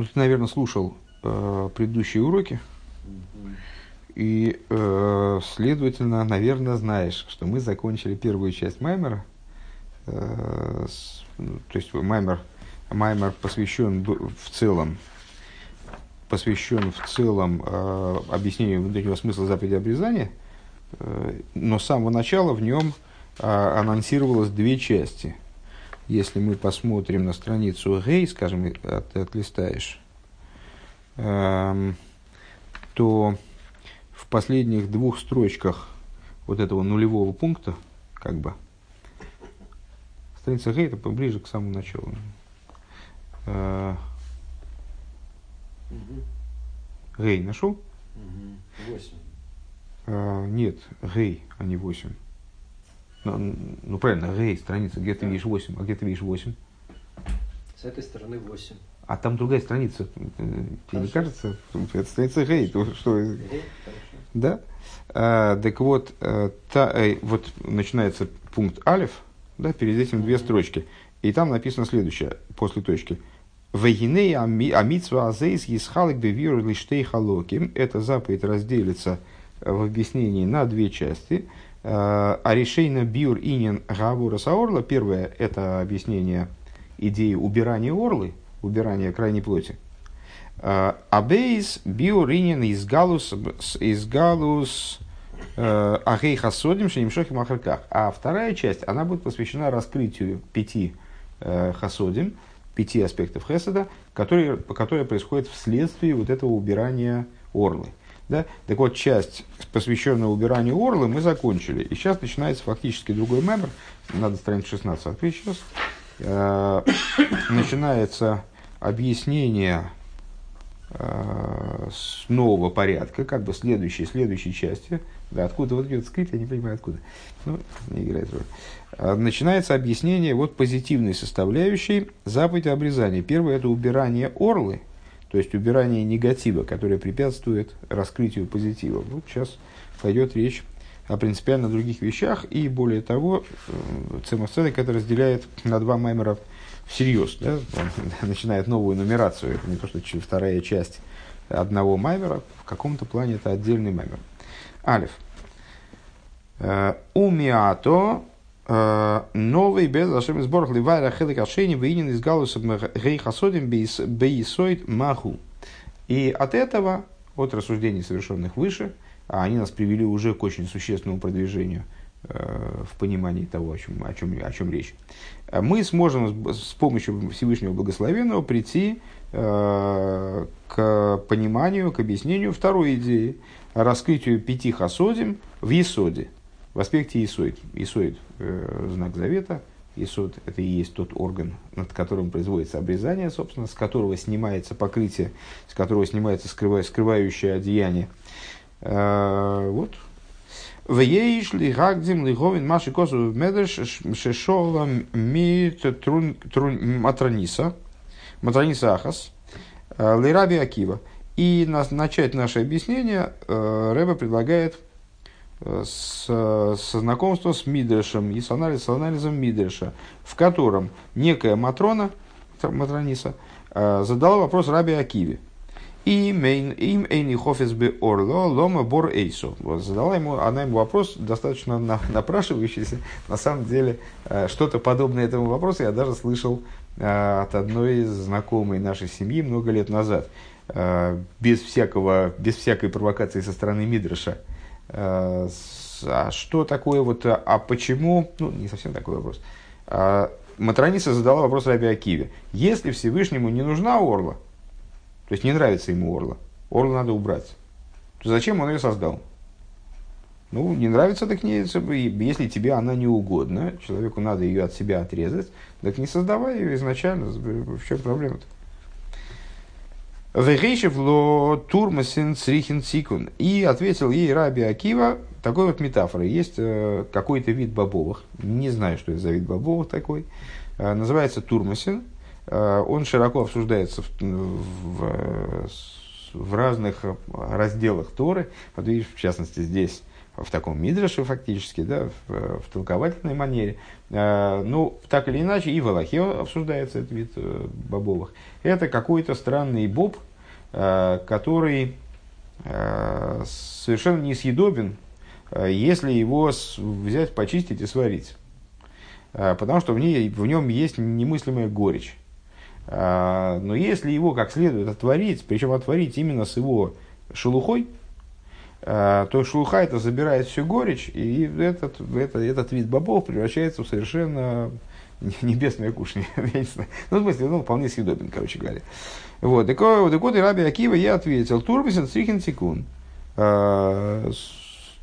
Ну, ты, наверное, слушал э, предыдущие уроки. И, э, следовательно, наверное, знаешь, что мы закончили первую часть Маймера. Э, с, ну, то есть Маймер, Маймер посвящен в целом посвящен в целом э, объяснению внутреннего смысла заповеди обрезания, э, но с самого начала в нем э, анонсировалось две части. Если мы посмотрим на страницу Гей, скажем, от, отлистаешь, э, то в последних двух строчках вот этого нулевого пункта, как бы, страница Гей это поближе к самому началу. Э, Гей нашел? Восемь. А, нет, Гей, а не восемь. Ну, ну правильно, Гей, страница, где ты видишь восемь, а где ты видишь восемь? С этой стороны восемь. А там другая страница. Тебе Хорошо. не кажется? Это страница Гей. То, что... Гей? Да? А, так вот, э, та, э, вот начинается пункт Алиф, да, перед этим две строчки. И там написано следующее, после точки. Вегиней амитсва азейс есхалик бевир лиштей халоким. Эта заповедь разделится э, в объяснении на две части. Э, а решейна биур инин гавура саорла. Первое – это объяснение идеи убирания орлы, убирания крайней плоти. Э, Абейс биур инин из галус, из галус ахей хасодим шенимшохим ахарках. А вторая часть, она будет посвящена раскрытию пяти хасодим – пяти аспектов Хеседа, которые, которые происходят вследствие вот этого убирания орлы. Да? Так вот, часть, посвященная убиранию орлы, мы закончили. И сейчас начинается фактически другой мемор. Надо страницу 16 открыть сейчас. Э, начинается объяснение э, с нового порядка, как бы следующей, следующей части. Да, откуда вот идет скрипт, я не понимаю откуда. Ну, не играет роль. А, начинается объяснение вот позитивной составляющей заповеди обрезания. Первое – это убирание орлы, то есть убирание негатива, которое препятствует раскрытию позитива. Вот сейчас пойдет речь о принципиально других вещах, и более того, э, Цемовцедек это разделяет на два маймера всерьез. Да? Он начинает новую нумерацию, это не то, что вторая часть одного маймера, в каком-то плане это отдельный маймер. Алиф. Э, Умиато новый без Ашем сбор ливайра хелик ашени выинен из галуса гей хасодим бейсоид маху. И от этого, от рассуждений, совершенных выше, а они нас привели уже к очень существенному продвижению э, в понимании того, о чем, о чем, о чем речь. Мы сможем с помощью Всевышнего Благословенного прийти э, к пониманию, к объяснению второй идеи, раскрытию пяти хасодим в Исоде – в аспекте Исоид. Исоид э, – знак завета. Исод – это и есть тот орган, над которым производится обрезание, собственно, с которого снимается покрытие, с которого снимается скрывая, скрывающее одеяние. Э, вот. Вееш ли гагдим ли говин маши косу медреш шешола мит трун матраниса матраниса ахас э, лираби акива. И начать наше объяснение э, Рэба предлагает – с, со знакомства с Мидрешем и с, анализ, с анализом Мидреша, в котором некая Матрона, Матрониса, э, задала вопрос Раби Акиве. Им эйни хофис бы орло лома бор эйсо. Задала ему, она ему вопрос достаточно напрашивающийся. На самом деле, э, что-то подобное этому вопросу я даже слышал э, от одной из знакомой нашей семьи много лет назад. Без, всякого, без всякой провокации со стороны Мидреша. Э, а что такое вот, а, а почему, ну, не совсем такой вопрос. А, Матрониса задала вопрос Раби Акиве. Если Всевышнему не нужна орла, то есть не нравится ему орла, орлу надо убрать, то зачем он ее создал? Ну, не нравится, так не, если тебе она не угодна, человеку надо ее от себя отрезать, так не создавай ее изначально, в чем проблема-то? Вегейшев ло турмасин црихин цикун. И ответил ей Раби Акива такой вот метафорой. Есть э, какой-то вид бобовых, не знаю, что это за вид бобовых такой, э, называется турмасин. Э, он широко обсуждается в, в, в разных разделах Торы. Вот видишь, в частности, здесь в таком мидраше фактически, да, в, в толковательной манере. Э, ну, так или иначе, и в Аллахе обсуждается этот вид э, бобовых. Это какой-то странный боб, э, который совершенно несъедобен, если его взять, почистить и сварить. Потому что в, ней, в нем есть немыслимая горечь. Но если его как следует отварить, причем отварить именно с его шелухой, то шелуха это забирает всю горечь, и этот, этот, этот вид бобов превращается в совершенно небесное кушание. Ну, в смысле, ну, вполне съедобен, короче говоря. Вот. Так, вот, и Раби Акива я ответил, Турмасин стрихин секунд. Э,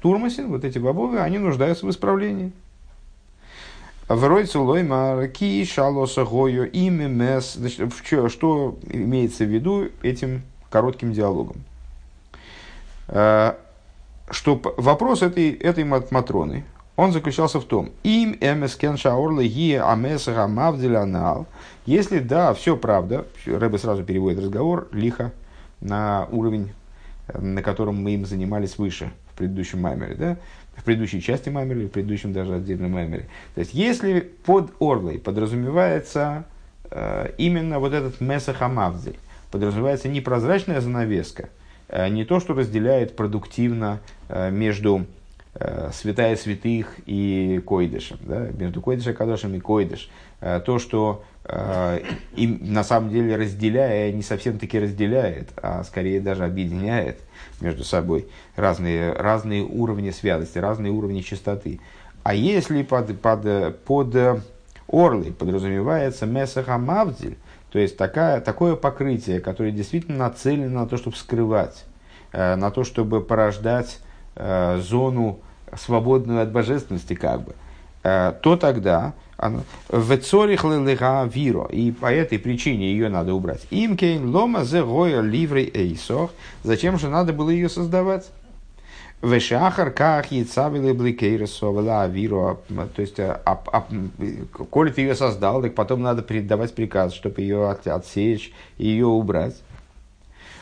Турмасин, вот эти бобовые, они нуждаются в исправлении. В Ройцу Лоймар Ки Шалоса Гою Имя Мес. Что имеется в виду этим коротким диалогом? Что вопрос этой, этой Матроны, он заключался в том, им эмескен шаорлы ги амес рамавдилянал, если да, все правда, Рэбе сразу переводит разговор лихо на уровень, на котором мы им занимались выше, в предыдущем маймере, да, в предыдущей части маймера, в предыдущем даже отдельном маймере. То есть, если под орлой подразумевается э, именно вот этот месахамавзель, подразумевается непрозрачная занавеска, не то, что разделяет продуктивно э, между э, святая святых и койдышем, да, между койдышем кадошем и койдыш. То, что им на самом деле разделяя, не совсем таки разделяет, а скорее даже объединяет между собой разные, разные уровни святости, разные уровни чистоты. А если под, под, под орлой подразумевается Месаха Мавдиль, то есть такая, такое покрытие, которое действительно нацелено на то, чтобы скрывать, э, на то, чтобы порождать э, зону свободную от божественности, как бы, э, то тогда в цорих виро, и по этой причине ее надо убрать. Им кейн лома зе гоя ливрей эйсох. Зачем же надо было ее создавать? Вешахар как яйцавили бликейресовала авиру. То есть, а, а, а, коли ты ее создал, так потом надо передавать приказ, чтобы ее от, отсечь и ее убрать.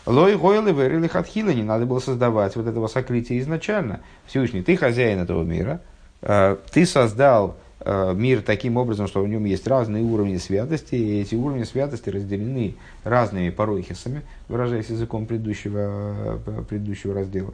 Лой гойлы вырили хатхила, не надо было создавать вот этого сокрытия изначально. Всевышний, ты хозяин этого мира, э, ты создал мир таким образом, что в нем есть разные уровни святости, и эти уровни святости разделены разными поройхисами, выражаясь языком предыдущего, предыдущего раздела.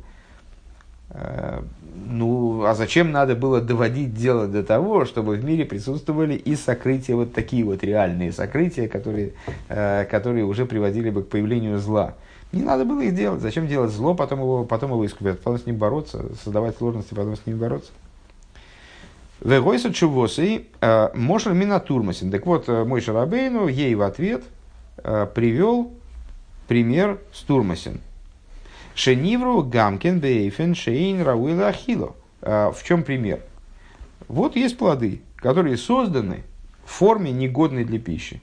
Э, ну, а зачем надо было доводить дело до того, чтобы в мире присутствовали и сокрытия, вот такие вот реальные сокрытия, которые, э, которые уже приводили бы к появлению зла. Не надо было их делать. Зачем делать зло, потом его, потом его искупить, потом с ним бороться, создавать сложности, потом с ним бороться. Вегойса чувосы э, Мошель Минатурмасин. Так вот, мой Шарабейну ей в ответ привел пример с Турмасин – Шенивру гамкен бейфен шейн рауила ахило. А, в чем пример? Вот есть плоды, которые созданы в форме негодной для пищи.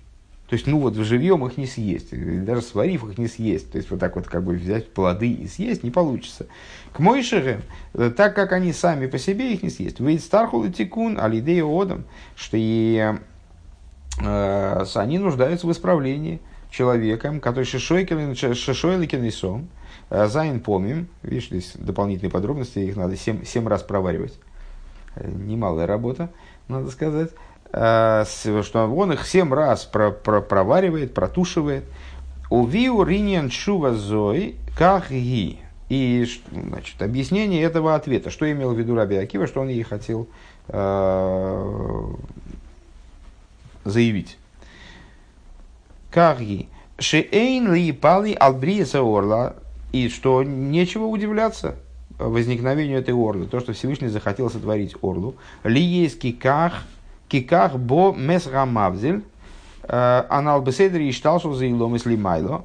То есть, ну вот, в живьем их не съесть, даже сварив их не съесть. То есть, вот так вот как бы взять плоды и съесть не получится. К Мойшерем, э, так как они сами по себе их не съесть. Выйдет стархул и тикун, алидея одам, что и э, они нуждаются в исправлении человеком, который шишойликин и сом, Зайн помним, видишь, здесь дополнительные подробности, их надо 7, 7 раз проваривать. Э, немалая работа, надо сказать. Э, что он их 7 раз про, про, проваривает, протушивает. Увиу риньян шува зой как ги. И значит, объяснение этого ответа, что имел в виду Раби Акива, что он ей хотел э, заявить. Карги. Шеэйн ли пали албриеса орла и что нечего удивляться возникновению этой орлы, то, что Всевышний захотел сотворить орлу. Ли есть киках, киках бо месрамавзель, э, анал беседри и шталшул за илом и слимайло.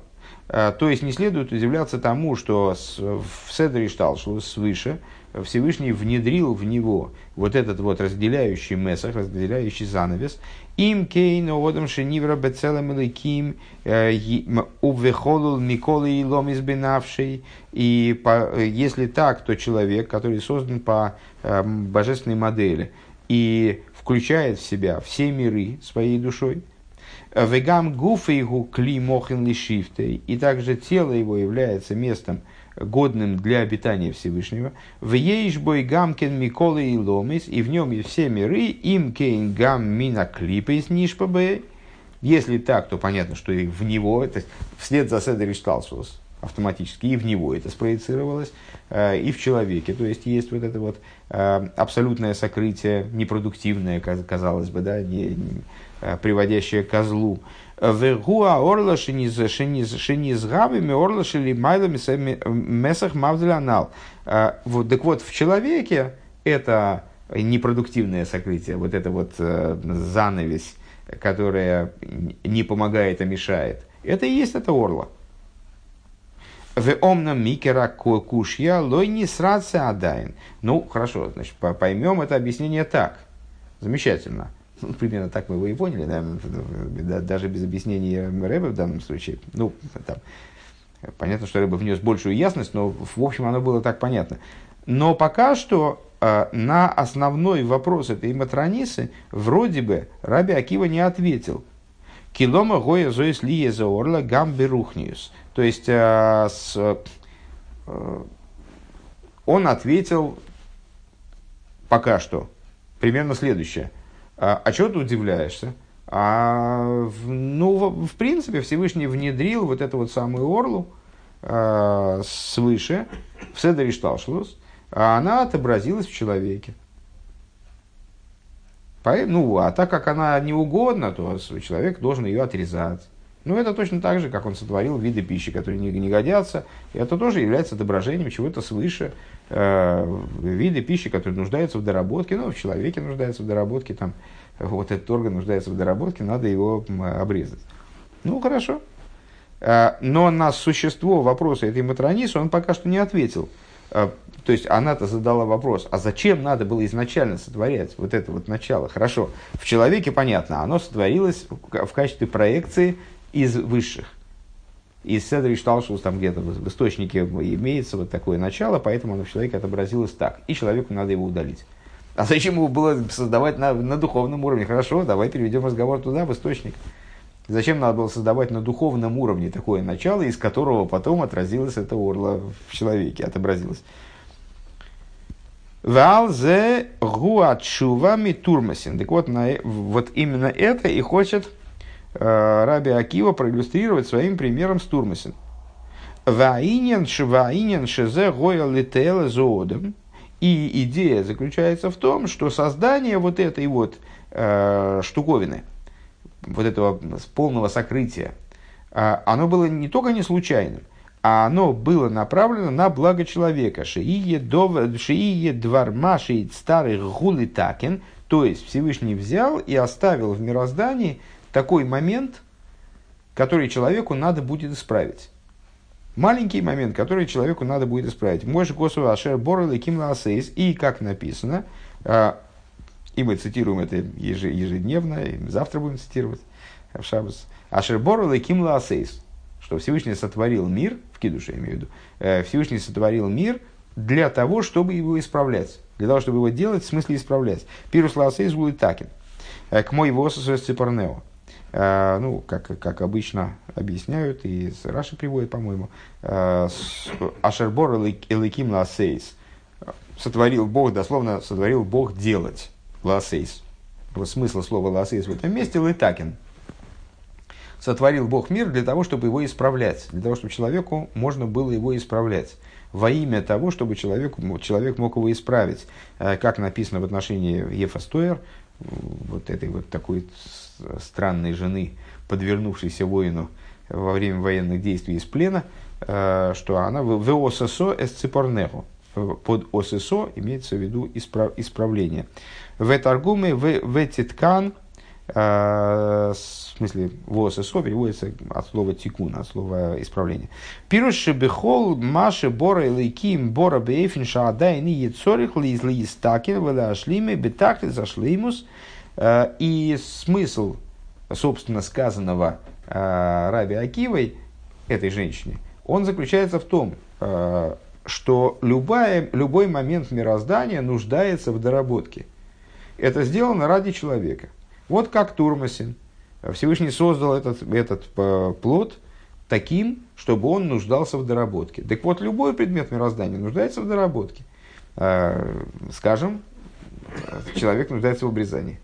Э, то есть не следует удивляться тому, что в Седре Шталшу свыше Всевышний внедрил в него вот этот вот разделяющий месах, разделяющий занавес, им кейн одам шенивра бецелем иликим э, увехолул миколы и лом избинавший. И по, если так, то человек, который создан по э, божественной модели и включает в себя все миры своей душой, Вегам гуфейгу кли мохин лишифтей. И также тело его является местом, годным для обитания Всевышнего. В ейшбой гамкин миколы и ломис, и в нем и все миры, им кейн гам мина клипейс нишпабе. Если так, то понятно, что и в него, то есть вслед за Седер Шталсус автоматически и в него это спроецировалось, э, и в человеке. То есть есть вот это вот э, абсолютное сокрытие, непродуктивное, казалось бы, да, не, э, приводящее к злу. Вергуа орла шинизгавими орла шили майлами месах мавзлянал. Вот, так вот, в человеке это непродуктивное сокрытие, вот это вот занавесь, которая не помогает, а мешает. Это и есть это орла. В омном микера кушья лой не сраться адайн. Ну, хорошо, значит, поймем это объяснение так. Замечательно. Ну, примерно так мы его и поняли, да? даже без объяснения Рэба в данном случае. Ну, там, понятно, что Рэба внес большую ясность, но в общем оно было так понятно. Но пока что э, на основной вопрос этой матронисы вроде бы Раби Акива не ответил. Килома гоя зоис лие за орла гам берухниус. То есть э, с, э, он ответил пока что примерно следующее – а, а чего ты удивляешься? А, ну, в, в принципе, Всевышний внедрил вот эту вот самую орлу а, свыше в Седер Шталшлус, а она отобразилась в человеке. Ну, а так как она не угодна, то человек должен ее отрезать. Ну, это точно так же, как он сотворил виды пищи, которые не, не годятся. И это тоже является отображением чего-то свыше. Э, виды пищи, которые нуждаются в доработке. Ну, в человеке нуждается в доработке. Там, вот этот орган нуждается в доработке, надо его обрезать. Ну, хорошо. Э, но на существо вопроса этой матронисы он пока что не ответил. Э, то есть она-то задала вопрос, а зачем надо было изначально сотворять вот это вот начало? Хорошо, в человеке понятно, оно сотворилось в качестве проекции из высших. Из Седри Шталшус там где-то в источнике имеется вот такое начало, поэтому оно в человеке отобразилось так. И человеку надо его удалить. А зачем его было создавать на, на духовном уровне? Хорошо, давай переведем разговор туда, в источник. Зачем надо было создавать на духовном уровне такое начало, из которого потом отразилось это орло в человеке, отобразилось? Валзе гуачува турмасин. Так вот, на, вот именно это и хочет Раби Акива проиллюстрировать своим примером с Турмасин. Ваинен шезе гоя литела зоодом. И идея заключается в том, что создание вот этой вот э, штуковины, вот этого полного сокрытия, э, оно было не только не случайным, а оно было направлено на благо человека. Шиие дварма шиит старых гулитакен, то есть Всевышний взял и оставил в мироздании такой момент, который человеку надо будет исправить. Маленький момент, который человеку надо будет исправить. Мой же Госу Ашер Борел и Ким И как написано, а, и мы цитируем это ежедневно, и завтра будем цитировать в Шабас. Ашер Борел и Ким что Всевышний сотворил мир, в Кидуше я имею в виду, э, Всевышний сотворил мир для того, чтобы его исправлять. Для того, чтобы его делать, в смысле исправлять. Пирус Лаасейс будет такин. Э, к мой вососу Ципорнео. Э, ну, как, как обычно объясняют, и Раши приводит, по-моему, э, Ашербор Эликим Ласейс. Сотворил Бог, дословно сотворил Бог делать לעשות. Смысл слова לעשות в этом месте לתקן. Сотворил Бог мир для того, чтобы его исправлять, для того, чтобы человеку можно было его исправлять во имя того, чтобы человеку, человек мог его исправить. Э, как написано в отношении יפת תואר, вот этой вот такой странной жены, подвернувшейся воину во время военных действий из плена, э, что она ועשתה את צפרניה. Под ОССО имеется в виду исправ, исправление. В торгуме в титкан, э, в смысле в ОССО переводится от слова тикун, от слова исправление. Пируши бехол маши бора лейким бора бейфин шаадай ни яцорих ли из ли истакин вела ашлиме бетахли зашлимус – Э, и смысл, собственно, сказанного э, Раби Акивой, этой женщине, он заключается в том, э, что любая, любой момент мироздания нуждается в доработке. Это сделано ради человека. Вот как Турмасин. Всевышний создал этот, этот э, плод таким, чтобы он нуждался в доработке. Так вот, любой предмет мироздания нуждается в доработке. Э, скажем, человек нуждается в обрезании.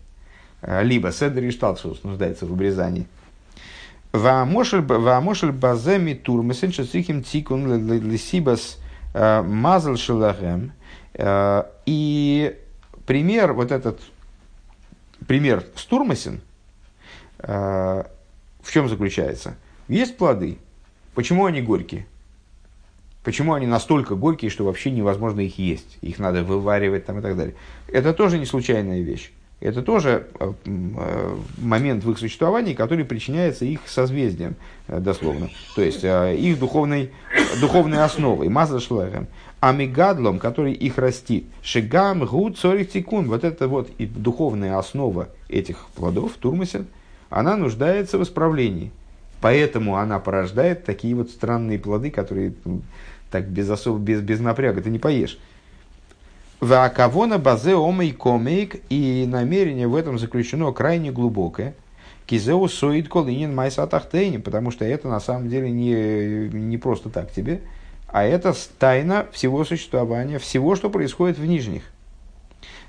Э, либо Седер и Шталшус нуждается в обрезании. Ваамошель баземи турмесен шасихим тикун лисибас мазал шелахем. И пример, вот этот пример с турмасен, в чем заключается? Есть плоды. Почему они горькие? Почему они настолько горькие, что вообще невозможно их есть? Их надо вываривать там и так далее. Это тоже не случайная вещь. Это тоже э, э, момент в их существовании, который причиняется их созвездием, э, дословно. То есть их духовной, духовной основой. Маза шлахем. Амигадлом, который их растит. Шигам, гуд, цорих тикун. Вот это вот и духовная основа этих плодов, турмасен, она нуждается в исправлении. Поэтому она порождает такие вот странные плоды, которые так без, особ... без, без напряга ты не поешь. Ваакавона базе омей комейк, и намерение в этом заключено крайне глубокое. Кизеу соид колинин майса тахтейни, потому что это на самом деле не, не просто так тебе, а это тайна всего существования, всего, что происходит в нижних.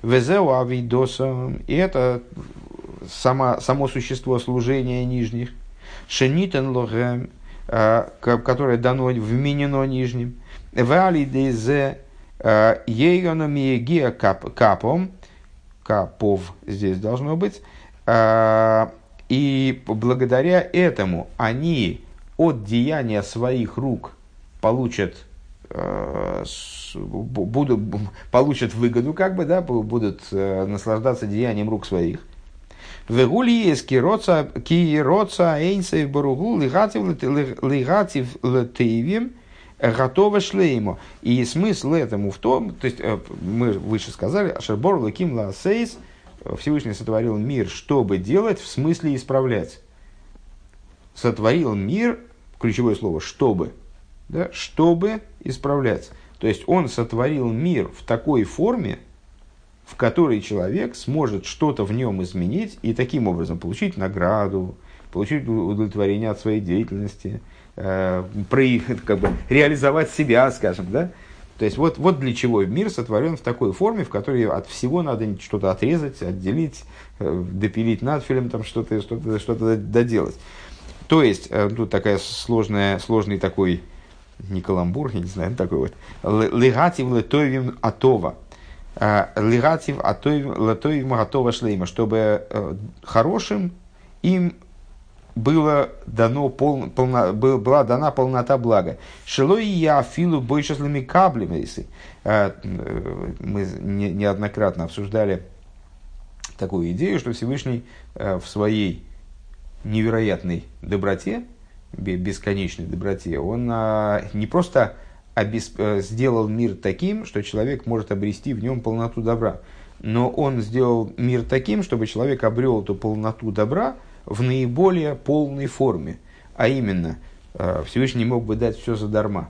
Везеу авидоса, и это само, само существо служения нижних. Шенитен логем, э, которое дано, вменено нижним. Вали дезе ейгономиегия капом, капов здесь должно быть. Э, и благодаря этому они от деяния своих рук получат э, будут, получат выгоду, как бы, да, будут наслаждаться деянием рук своих. Вегулиес кироца кироца эйнсев баругу лигатив летейвим готово шлеймо. И смысл этому в том, то есть э, мы выше сказали, Ашербор Лаким Ласейс, Всевышний сотворил мир, чтобы делать, в смысле исправлять. Сотворил мир, ключевое слово, чтобы, да, чтобы исправлять. То есть он сотворил мир в такой форме, в которой человек сможет что-то в нем изменить и таким образом получить награду, получить удовлетворение от своей деятельности, э, как бы, реализовать себя, скажем, да? То есть вот, вот для чего мир сотворен в такой форме, в которой от всего надо что-то отрезать, отделить, э, допилить надфилем, там что-то что -то, что -то доделать. То есть, э, тут такая сложная, сложный такой, не каламбур, я не знаю, такой вот, легатив летовим атова – Э, лигатив латоив магатова шлейма, чтобы хорошим им было дано пол, полно, была дана полнота блага. Шилой я филу больше слами каблями. Э, мы неоднократно обсуждали такую идею, что Всевышний в своей невероятной доброте, бесконечной доброте, он не просто обесп... Э, сделал мир таким, что человек может обрести в нем полноту добра. Но он сделал мир таким, чтобы человек обрел эту полноту добра в наиболее полной форме. А именно, э, Всевышний мог бы дать все задарма.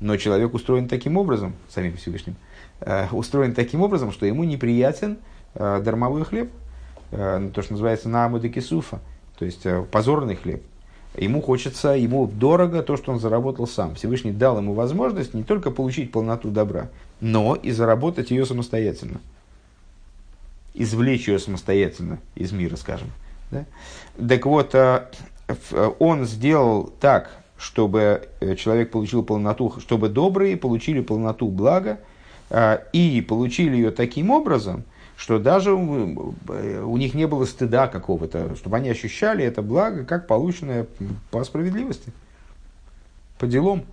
Но человек устроен таким образом, самим Всевышним, э, устроен таким образом, что ему неприятен дармовой хлеб, то, что называется наамудакисуфа, то есть позорный хлеб. Ему хочется, ему дорого то, что он заработал сам. Всевышний дал ему возможность не только получить полноту добра, но и заработать ее самостоятельно. Извлечь ее самостоятельно из мира, скажем. Да? Так вот, э, он сделал так, чтобы э, человек получил полноту, чтобы добрые получили полноту блага, э, и получили ее таким образом, что даже у, них не было стыда какого-то, чтобы они ощущали это благо как полученное по справедливости, по делам.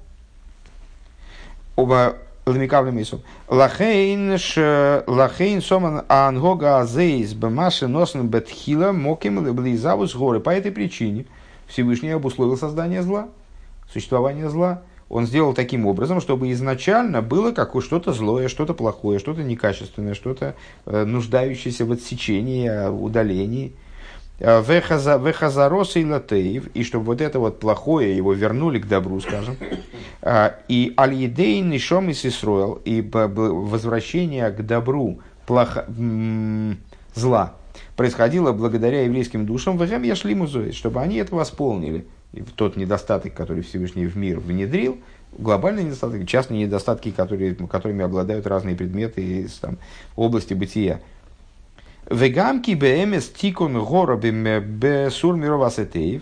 Ламикавли Мису. Лахейн соман ангога азейс бемаши носен бетхила моким близавус горы. По этой причине Всевышний обусловил создание зла, существование зла он сделал таким образом, чтобы изначально было какое что-то злое, что-то плохое, что-то некачественное, что-то э, нуждающееся в отсечении, э, удалении. Э, Вехазарос и латеев, и чтобы вот это вот плохое его вернули к добру, скажем. И аль-едей нишом и сисроил, и возвращение к добру плохо, зла происходило благодаря еврейским душам, в Эгэм Яшлимузой, чтобы они это восполнили. И тот недостаток, который Всевышний в мир внедрил, глобальные недостатки, частные недостатки, которые, которыми обладают разные предметы из там, области бытия. Вегамки бмс тикун гора бесур мировасетеев.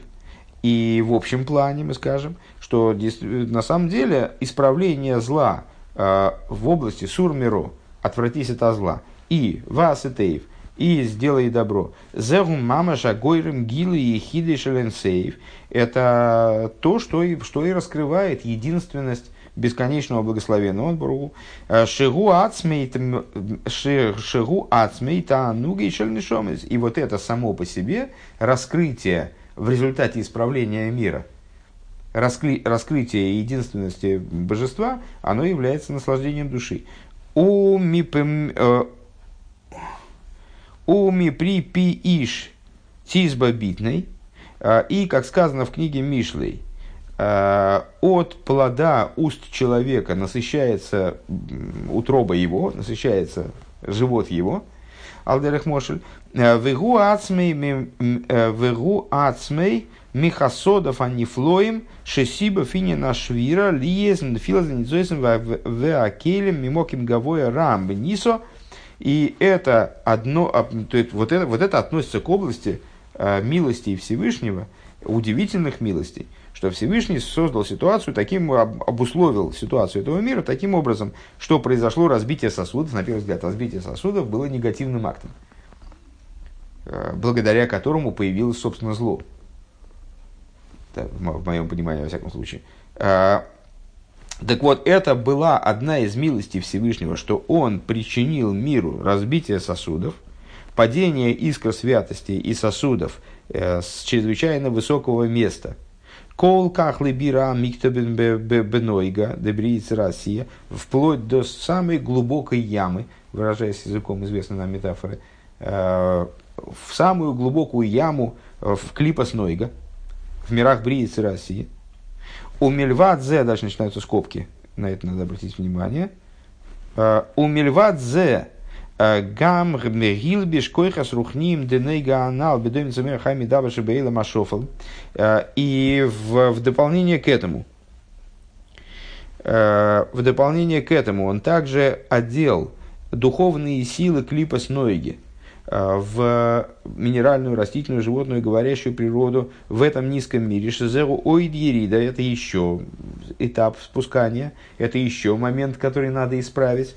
И в общем плане мы скажем, что на самом деле исправление зла э, в области сурмиро, отвратись от зла, и васетеев, и сделай добро. Зегум мама шагойрем гилы и хиды шеленсеев. Это то, что и, что и раскрывает единственность бесконечного благословенного Богу. Шигу ацмей тануги шельнишомис. И вот это само по себе раскрытие в результате исправления мира, раскры, раскрытие единственности божества, оно является наслаждением души. У ми э, при пи иш тизба битной, э, и, как сказано в книге Мишлей, э, от плода уст человека насыщается утроба его, насыщается живот его, Алдерах Мошель, Вегу ацмей, вегу ацмей, Михасодов анифлоим, шесиба финина швира, лиезн филозанизойсом веакелем, мимоким гавоя рам нисо. И это одно, то есть вот это, вот это относится к области милости Всевышнего, удивительных милостей, что Всевышний создал ситуацию, таким обусловил ситуацию этого мира таким образом, что произошло разбитие сосудов, на первый взгляд, разбитие сосудов было негативным актом. Э, благодаря которому появилось, собственно, зло. В моем понимании, во всяком случае. Э, так вот, это была одна из милостей Всевышнего, что он причинил миру разбитие сосудов, падение искр святости и сосудов э, с чрезвычайно высокого места. Кол кахлы бира миктобен бенойга Россия, вплоть до самой глубокой ямы, выражаясь языком известной нам метафоры, в самую глубокую яму э, в клипа Нойга, в мирах Бриицы России. У Мельвадзе, дальше начинаются скобки, на это надо обратить внимание. Э, у Мельвадзе э, гам гилбиш койхас рухним денейга анал бедомин цумер хайми дабаши бейла машофал. И в, в дополнение к этому, в дополнение к этому он также одел духовные силы клипа Э, в минеральную, растительную, животную, говорящую природу в этом низком мире. Шизеру ойдьерида – это еще этап спускания, это еще момент, который надо исправить.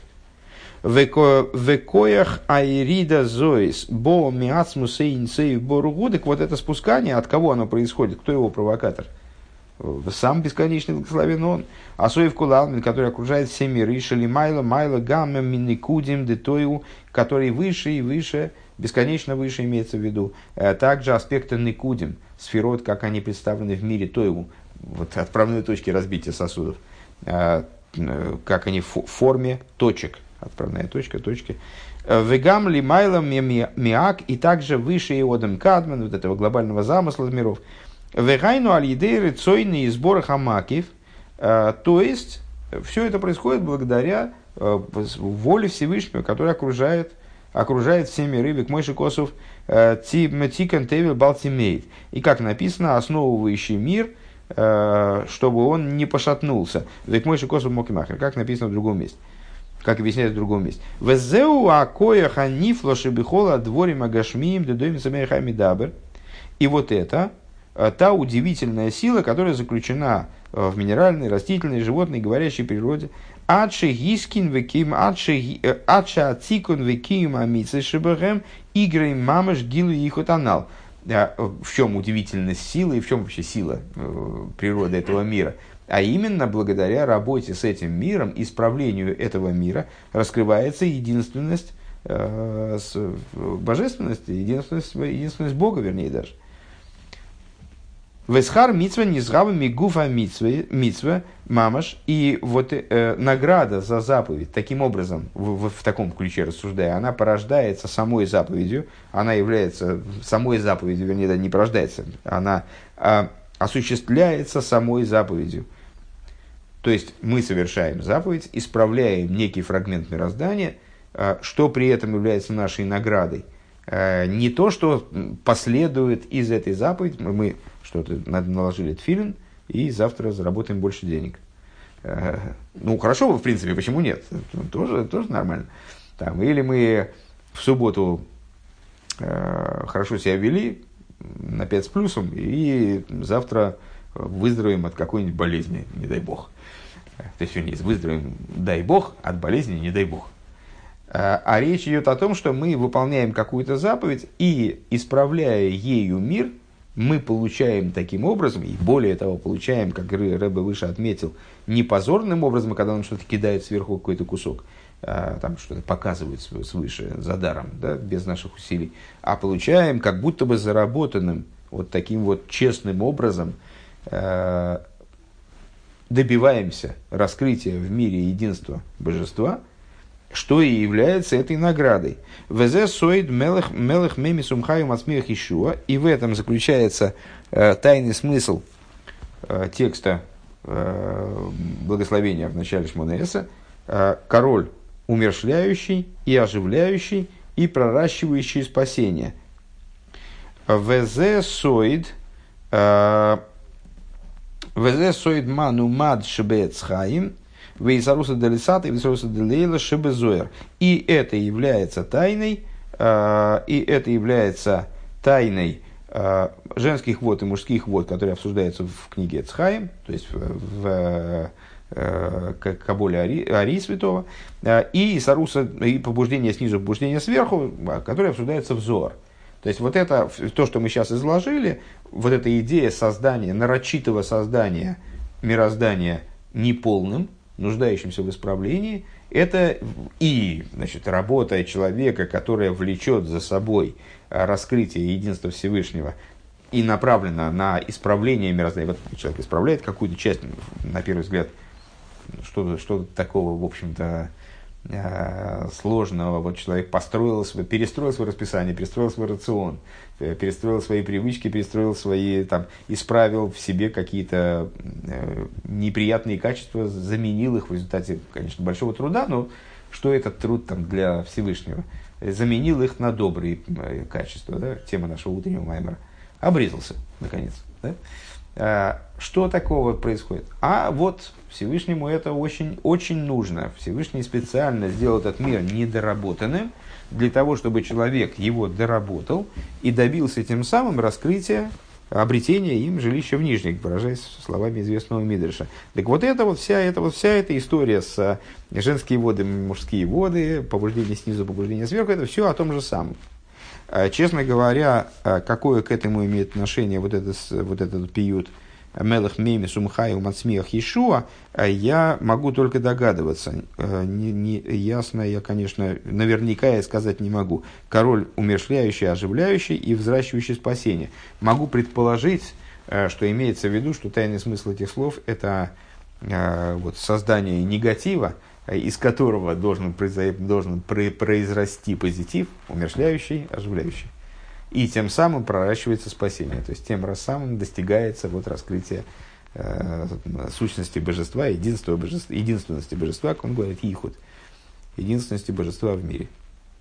Векоях айрида зоис бо миацмусейн сей боругу. Так вот это спускание, от кого оно происходит, кто его провокатор – сам бесконечный благословен он, Асоев Кулалмин, который окружает все миры, Шали Майла, Майла, Гамма, Миникудим, Детою, который выше и выше, бесконечно выше имеется в виду. Э, также аспекты Никудим, сферот, как они представлены в мире Тоеву, вот отправные точки разбития сосудов, э, э, как они в форме точек, отправная точка, точки. Вегам ли Майла Миак, и также выше Иодам Кадман, вот этого глобального замысла миров, Вегайну аль-идей цойны и сбора хамакив. Э, то есть, все это происходит благодаря э, воле Всевышнего, которая окружает, окружает все миры, век мойши косов э, тикан тевил балтимейт. И как написано, основывающий мир, чтобы он не пошатнулся. Век мойши косов мокимахер, как написано в другом месте как объясняется в другом месте. Везеу акоя ханифло шебихола дворим агашмием дедоим самейхами дабер. И вот это, та удивительная сила, которая заключена э, в минеральной, растительной, животной, говорящей природе. Адши гискин веким, адши э, ацикун веким амицы шибахем, игры мамаш гилу и хотанал. В чем удивительность силы и в чем вообще сила природы этого мира? А именно благодаря работе с этим миром, исправлению этого мира, раскрывается единственность, божественность, единственность, единственность Бога, вернее даже. Весхар митсва низгава мигуфа митсва мамаш. И вот э, награда за заповедь, таким образом, в, в, в таком ключе рассуждая, она порождается самой заповедью, она является самой заповедью, вернее, да, не порождается, она э, осуществляется самой заповедью. То есть мы совершаем заповедь, исправляем некий фрагмент мироздания, э, что при этом является нашей наградой – Э, не то, что последует из этой заповеди, мы что-то наложили тфилин, и завтра заработаем больше денег. Э, ну, хорошо, в принципе, почему нет? Тоже, тоже нормально. Там, или мы в субботу э, хорошо себя вели на 5 с плюсом, и завтра выздоровеем от какой-нибудь болезни, не дай бог. То есть, вернее, выздоровеем, дай бог, от болезни, не дай бог. А речь идет о том, что мы выполняем какую-то заповедь и, исправляя ею мир, мы получаем таким образом, и более того, получаем, как Рэбе выше отметил, не позорным образом, когда он что-то кидает сверху какой-то кусок, а, там что-то показывает свыше за даром, да, без наших усилий, а получаем как будто бы заработанным вот таким вот честным образом, а, добиваемся раскрытия в мире единства божества – что и является этой наградой. Везе соид мелех мелех меми сумхаю мацмех Ишуа. И в этом заключается э, тайный смысл э, текста э, благословения в начале Шмонеса. Э, король умершляющий и оживляющий и проращивающий спасение. Везе соид э, Везе соид ману мад шбецхаим Вейсаруса Делисата и Вейсаруса Делейла Шебезуэр. И это является тайной, э, и это является тайной э, женских вод и мужских вод, которые обсуждаются в книге Цхаем, то есть в, в э, Каболе Ари, Ари Святого, и Саруса, и побуждение снизу, побуждение сверху, которые обсуждаются в Зор. То есть вот это, то, что мы сейчас изложили, вот эта идея создания, нарочитого создания мироздания неполным, нуждающимся в исправлении, это и значит, работа человека, которая влечет за собой а, раскрытие единства Всевышнего и направлена на исправление мироздания. Вот человек исправляет какую-то часть, на первый взгляд, что-то что такого, в общем-то, сложного. Вот человек построил, перестроил свое расписание, перестроил свой рацион, э, перестроил свои привычки, перестроил свои, там, исправил в себе какие-то э, неприятные качества, заменил их в результате, конечно, большого труда, но что этот труд там для Всевышнего? Заменил их на добрые качества, да? тема нашего утреннего маймера. Обрезался, наконец. Да? Э, что такого происходит? А вот Всевышнему это очень, очень нужно. Всевышний специально сделал этот мир недоработанным, для того, чтобы человек его доработал и добился тем самым раскрытия, обретения им жилища в Нижних, выражаясь словами известного Мидриша. Так вот это вот вся, эта вот вся эта история с э, женские воды, мужские воды, побуждение снизу, побуждение сверху, это все о том же самом. Э, честно говоря, э, какое к этому имеет отношение вот, это, вот этот пиют Мелах Меми Сумхай Умацмиях Ишуа, э, я могу только догадываться. Не, не, ясно я, конечно, наверняка я сказать не могу. Король умершляющий, оживляющий и взращивающий спасение. Могу предположить, что имеется в виду, что тайный смысл этих слов – это вот, создание негатива, Э, из которого должен, должен произрасти позитив, умершляющий, оживляющий. И тем самым проращивается спасение. То есть тем самым достигается вот раскрытие э, сущности божества, единства божества, единственности божества, как он говорит, ихуд, единственности божества в мире.